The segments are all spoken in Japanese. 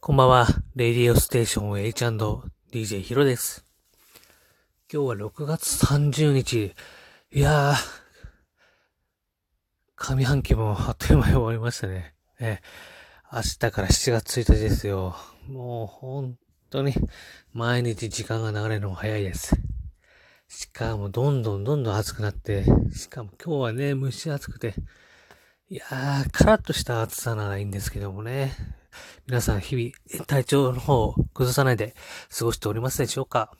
こんばんは。レディオステーション H&DJ ヒロです。今日は6月30日。いやー、上半期もあっという間に終わりましたね。え明日から7月1日ですよ。もう本当に毎日時間が流れるのも早いです。しかもどんどんどんどん暑くなって、しかも今日はね、蒸し暑くて、いやー、カラッとした暑さならいいんですけどもね。皆さん日々体調の方を崩さないで過ごしておりますでしょうか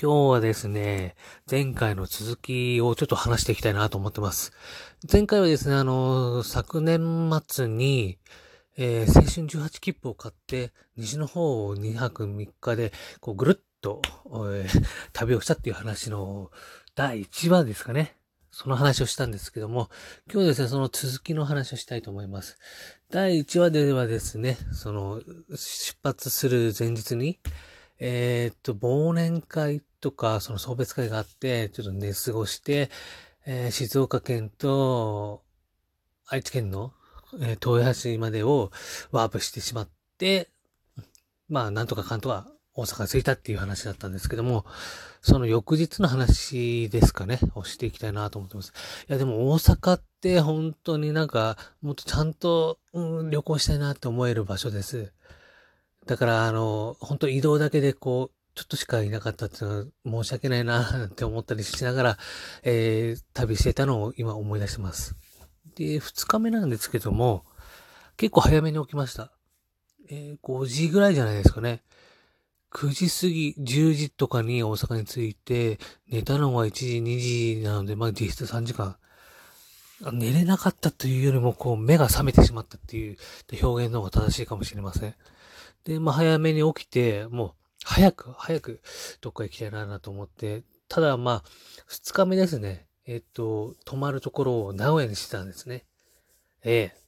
今日はですね、前回の続きをちょっと話していきたいなと思ってます。前回はですね、あの、昨年末に、えー、青春18切符を買って、西の方を2泊3日で、こう、ぐるっと、えー、旅をしたっていう話の第1話ですかね。その話をしたんですけども、今日ですね、その続きの話をしたいと思います。第1話ではですね、その、出発する前日に、えー、っと、忘年会とか、その送別会があって、ちょっと寝過ごして、えー、静岡県と愛知県の、えー、豊橋までをワープしてしまって、まあ、なんとかかんとか大阪着いたっていう話だったんですけども、その翌日の話ですかね、をしていきたいなと思ってます。いや、でも大阪って本当になんか、もっとちゃんと、うん、旅行したいなって思える場所です。だから、あの、本当移動だけでこう、ちょっとしかいなかったっていうのは申し訳ないなって思ったりしながら、えー、旅してたのを今思い出してます。で、二日目なんですけども、結構早めに起きました。えー、5時ぐらいじゃないですかね。9時過ぎ、10時とかに大阪に着いて、寝たのは1時、2時なので、まあ実質3時間。寝れなかったというよりも、こう、目が覚めてしまったっていう表現の方が正しいかもしれません。で、まあ早めに起きて、もう、早く、早く、どっか行きたいなと思って、ただまあ、2日目ですね。えっと、泊まるところを名古屋にしてたんですね。ええ。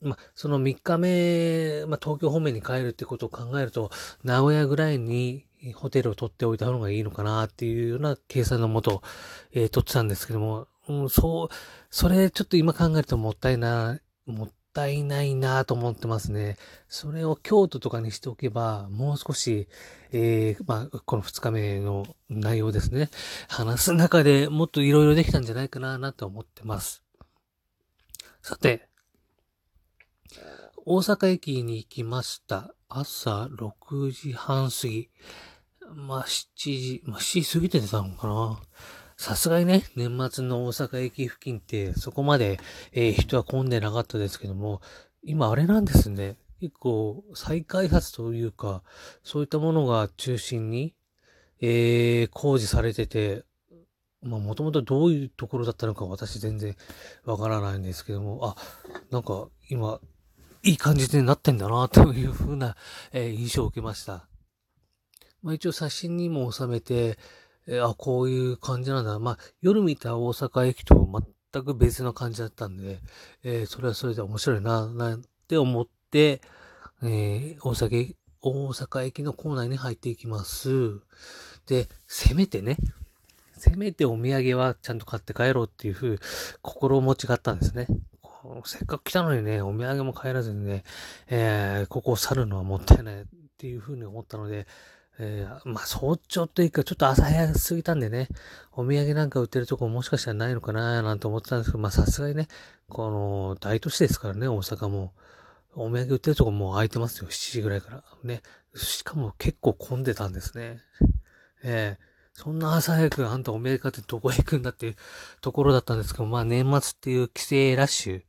まあ、その3日目、まあ、東京方面に帰るってことを考えると、名古屋ぐらいにホテルを取っておいた方がいいのかなっていうような計算のもと、えー、取ってたんですけども、うん、そう、それちょっと今考えるともったいな、もったいないなと思ってますね。それを京都とかにしておけば、もう少し、えー、まあ、この2日目の内容ですね。話す中でもっと色々できたんじゃないかな、なと思ってます。さて、大阪駅に行きました。朝6時半過ぎ。まあ、7時、まあ、7時過ぎてたのかな。さすがにね、年末の大阪駅付近ってそこまで、えー、人は混んでなかったですけども、今あれなんですね。結構再開発というか、そういったものが中心に、えー、工事されてて、まあもともとどういうところだったのか私全然わからないんですけども、あ、なんか今いい感じになってんだな、というふうな、え、印象を受けました。まあ一応写真にも収めて、えー、あ、こういう感じなんだ。まあ夜見た大阪駅と全く別の感じだったんで、えー、それはそれで面白いな、なんて思って、えー、大阪、大阪駅の構内に入っていきます。で、せめてね、せめてお土産はちゃんと買って帰ろうっていうふう、心持ちがあったんですね。せっかく来たのにね、お土産も帰らずにね、えー、ここを去るのはもったいないっていうふうに思ったので、えー、まあ、早朝というか、ちょっと朝早すぎたんでね、お土産なんか売ってるとこもしかしたらないのかななんて思ってたんですけど、まあ、さすがにね、この、大都市ですからね、大阪も。お土産売ってるとこもう空いてますよ、7時ぐらいから。ね。しかも結構混んでたんですね。えーそんな朝早くあんたお土産買ってどこへ行くんだっていうところだったんですけど、まあ年末っていう帰省ラッシュ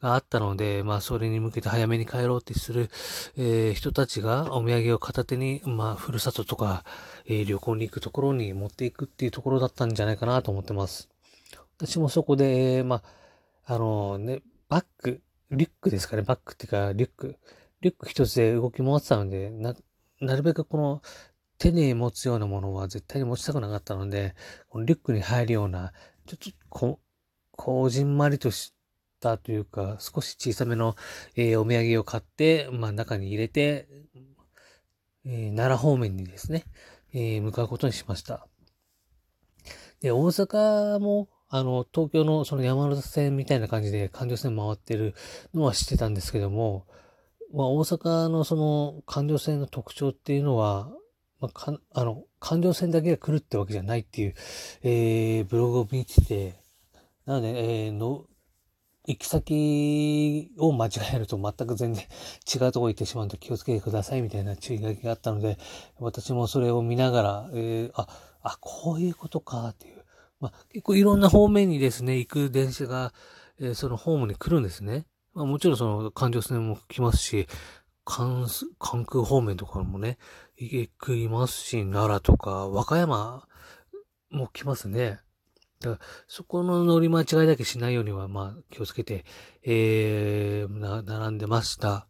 があったので、まあそれに向けて早めに帰ろうってする、えー、人たちがお土産を片手に、まあふるさととか、えー、旅行に行くところに持っていくっていうところだったんじゃないかなと思ってます。私もそこで、まあ、あのね、バッグ、リュックですかね、バッグっていうかリュック、リュック一つで動き回ってたので、な、なるべくこの手に持つようなものは絶対に持ちたくなかったので、このリュックに入るような、ちょっとこ、こうじんまりとしたというか、少し小さめの、えー、お土産を買って、まあ中に入れて、えー、奈良方面にですね、えー、向かうことにしました。で、大阪も、あの、東京のその山手線みたいな感じで環状線回ってるのは知ってたんですけども、まあ、大阪のその環状線の特徴っていうのは、まあ、かあの、環状線だけが来るってわけじゃないっていう、えー、ブログを見てて、なので、えー、の、行き先を間違えると全く全然違うとこ行ってしまうと気をつけてくださいみたいな注意書きがあったので、私もそれを見ながら、えー、あ、あ、こういうことかっていう。まあ、結構いろんな方面にですね、行く電車が、えー、そのホームに来るんですね。まあ、もちろんその環状線も来ますし、関関空方面とかもね、行きますし、奈良とか、和歌山も来ますね。だからそこの乗り間違いだけしないようには、まあ、気をつけて、えー、並んでました。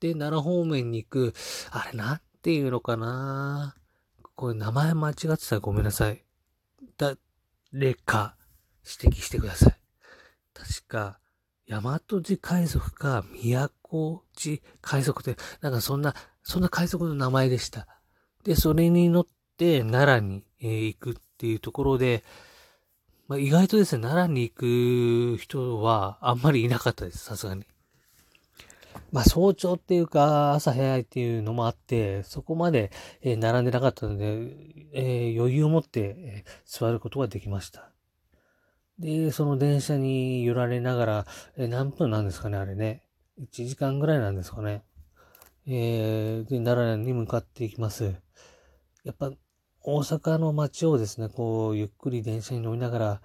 で、奈良方面に行く、あれ、なんていうのかなこれ名前間違ってたらごめんなさい。誰か指摘してください。確か、大和寺海賊か、宮古寺海賊って、なんかそんな、そんな海賊の名前でした。で、それに乗って奈良に、えー、行くっていうところで、まあ、意外とですね、奈良に行く人はあんまりいなかったです、さすがに。まあ、早朝っていうか、朝早いっていうのもあって、そこまで、え、並んでなかったので、えー、余裕を持って、座ることができました。で、その電車に揺られながら、え何分なんですかね、あれね。1時間ぐらいなんですかね。えー、で、奈良に向かっていきます。やっぱ、大阪の街をですね、こう、ゆっくり電車に乗りながら、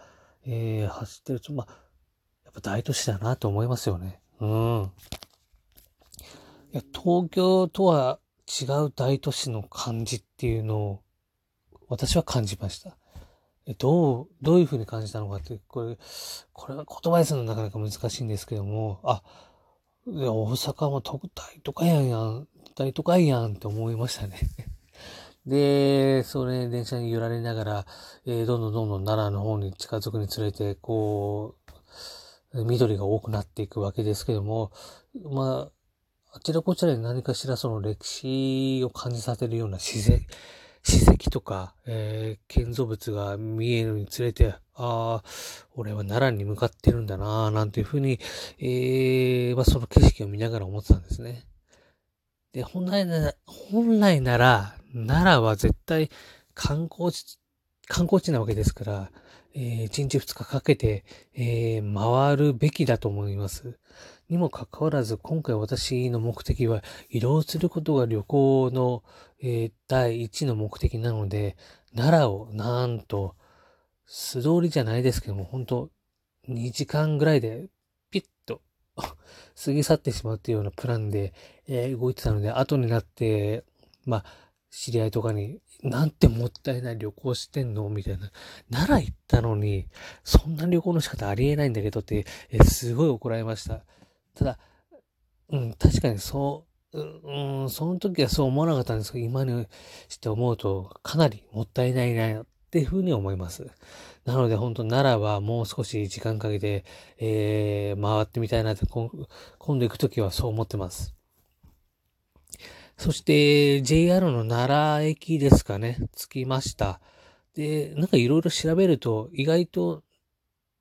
えー、走ってると、まあ、やっぱ大都市だなと思いますよね。うん。いや、東京とは違う大都市の感じっていうのを、私は感じました。え、どう、どういうふうに感じたのかって、これ、これは言葉にするのなかなか難しいんですけども、あ、大阪も特大都会やんやん、大都会やんって思いましたね。で、それ、電車に揺られながら、えー、どんどんどんどん奈良の方に近づくにつれて、こう、緑が多くなっていくわけですけども、まあ、あちらこちらに何かしらその歴史を感じさせるような自然、史跡とか、えー、建造物が見えるにつれて、ああ、俺は奈良に向かってるんだななんていうふうに、えー、まあ、その景色を見ながら思ってたんですね。で、本来なら、本来なら、奈良は絶対観光地、観光地なわけですから、えー、1日2日かけて、えー、回るべきだと思います。にもかかわらず、今回私の目的は移動することが旅行の、えー、第一の目的なので、奈良をなんと、素通りじゃないですけども、本当2時間ぐらいでピッと過ぎ去ってしまうっていうようなプランで、えー、動いてたので、後になって、まあ、知り合いとかに、なんてもったいない旅行してんの？みたいな。奈良行ったのに、そんな旅行の仕方ありえないんだけどって、え、すごい怒られました。ただ、うん、確かにそう、うん、その時はそう思わなかったんですけど、今にして思うと、かなりもったいないな、っていうふうに思います。なので本当奈良はもう少し時間かけて、えー、回ってみたいなって、今度行くときはそう思ってます。そして JR の奈良駅ですかね、着きました。で、なんかいろいろ調べると意外と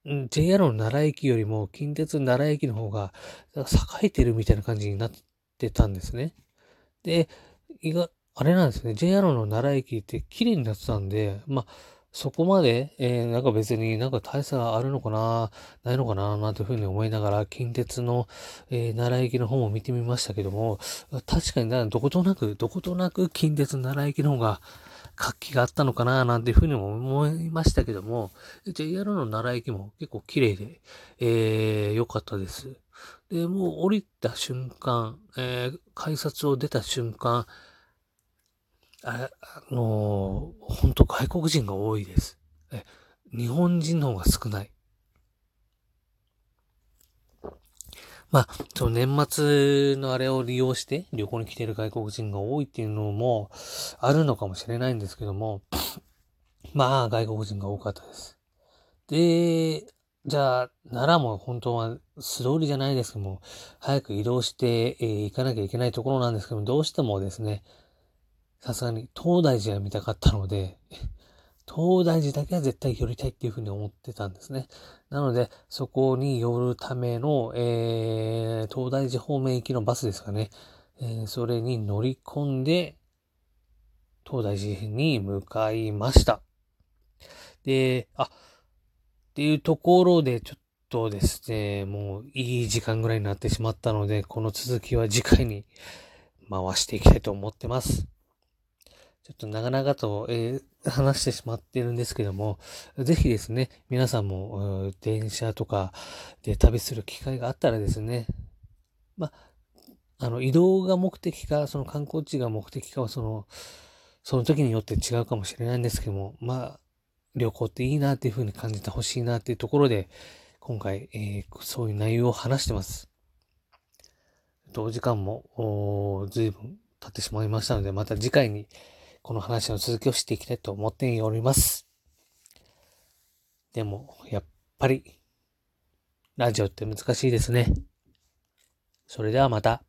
JR の奈良駅よりも近鉄奈良駅の方が栄えてるみたいな感じになってたんですね。で、意外、あれなんですね。JR の奈良駅って綺麗になってたんで、まあ、そこまで、えー、なんか別になんか大差があるのかな、ないのかな、なんていうふうに思いながら、近鉄の、えー、奈良駅の方も見てみましたけども、確かにどことなく、どことなく近鉄奈良駅の方が活気があったのかな、なんていうふうにも思いましたけども、JR の奈良駅も結構綺麗で、えー、良かったです。で、もう降りた瞬間、えー、改札を出た瞬間、ああのー、本当外国人が多いです。え、日本人の方が少ない。まあ、その年末のあれを利用して旅行に来てる外国人が多いっていうのもあるのかもしれないんですけども、まあ、外国人が多かったです。で、じゃあ、奈良も本当は素通りじゃないですけども、早く移動して、えー、行かなきゃいけないところなんですけども、どうしてもですね、さすがに東大寺が見たかったので、東大寺だけは絶対寄りたいっていうふうに思ってたんですね。なので、そこに寄るための、えー、東大寺方面行きのバスですかね。えー、それに乗り込んで、東大寺に向かいました。で、あ、っていうところでちょっとですね、もういい時間ぐらいになってしまったので、この続きは次回に回していきたいと思ってます。ちょっと長々と、えー、話してしまってるんですけども、ぜひですね、皆さんも、電車とかで旅する機会があったらですね、まあ、の、移動が目的か、その観光地が目的かは、その、その時によって違うかもしれないんですけども、まあ、旅行っていいなっていう風に感じてほしいなっていうところで、今回、えー、そういう内容を話してます。同時間も、随分経ってしまいましたので、また次回に、この話の続きをしていきたいと思っております。でも、やっぱり、ラジオって難しいですね。それではまた。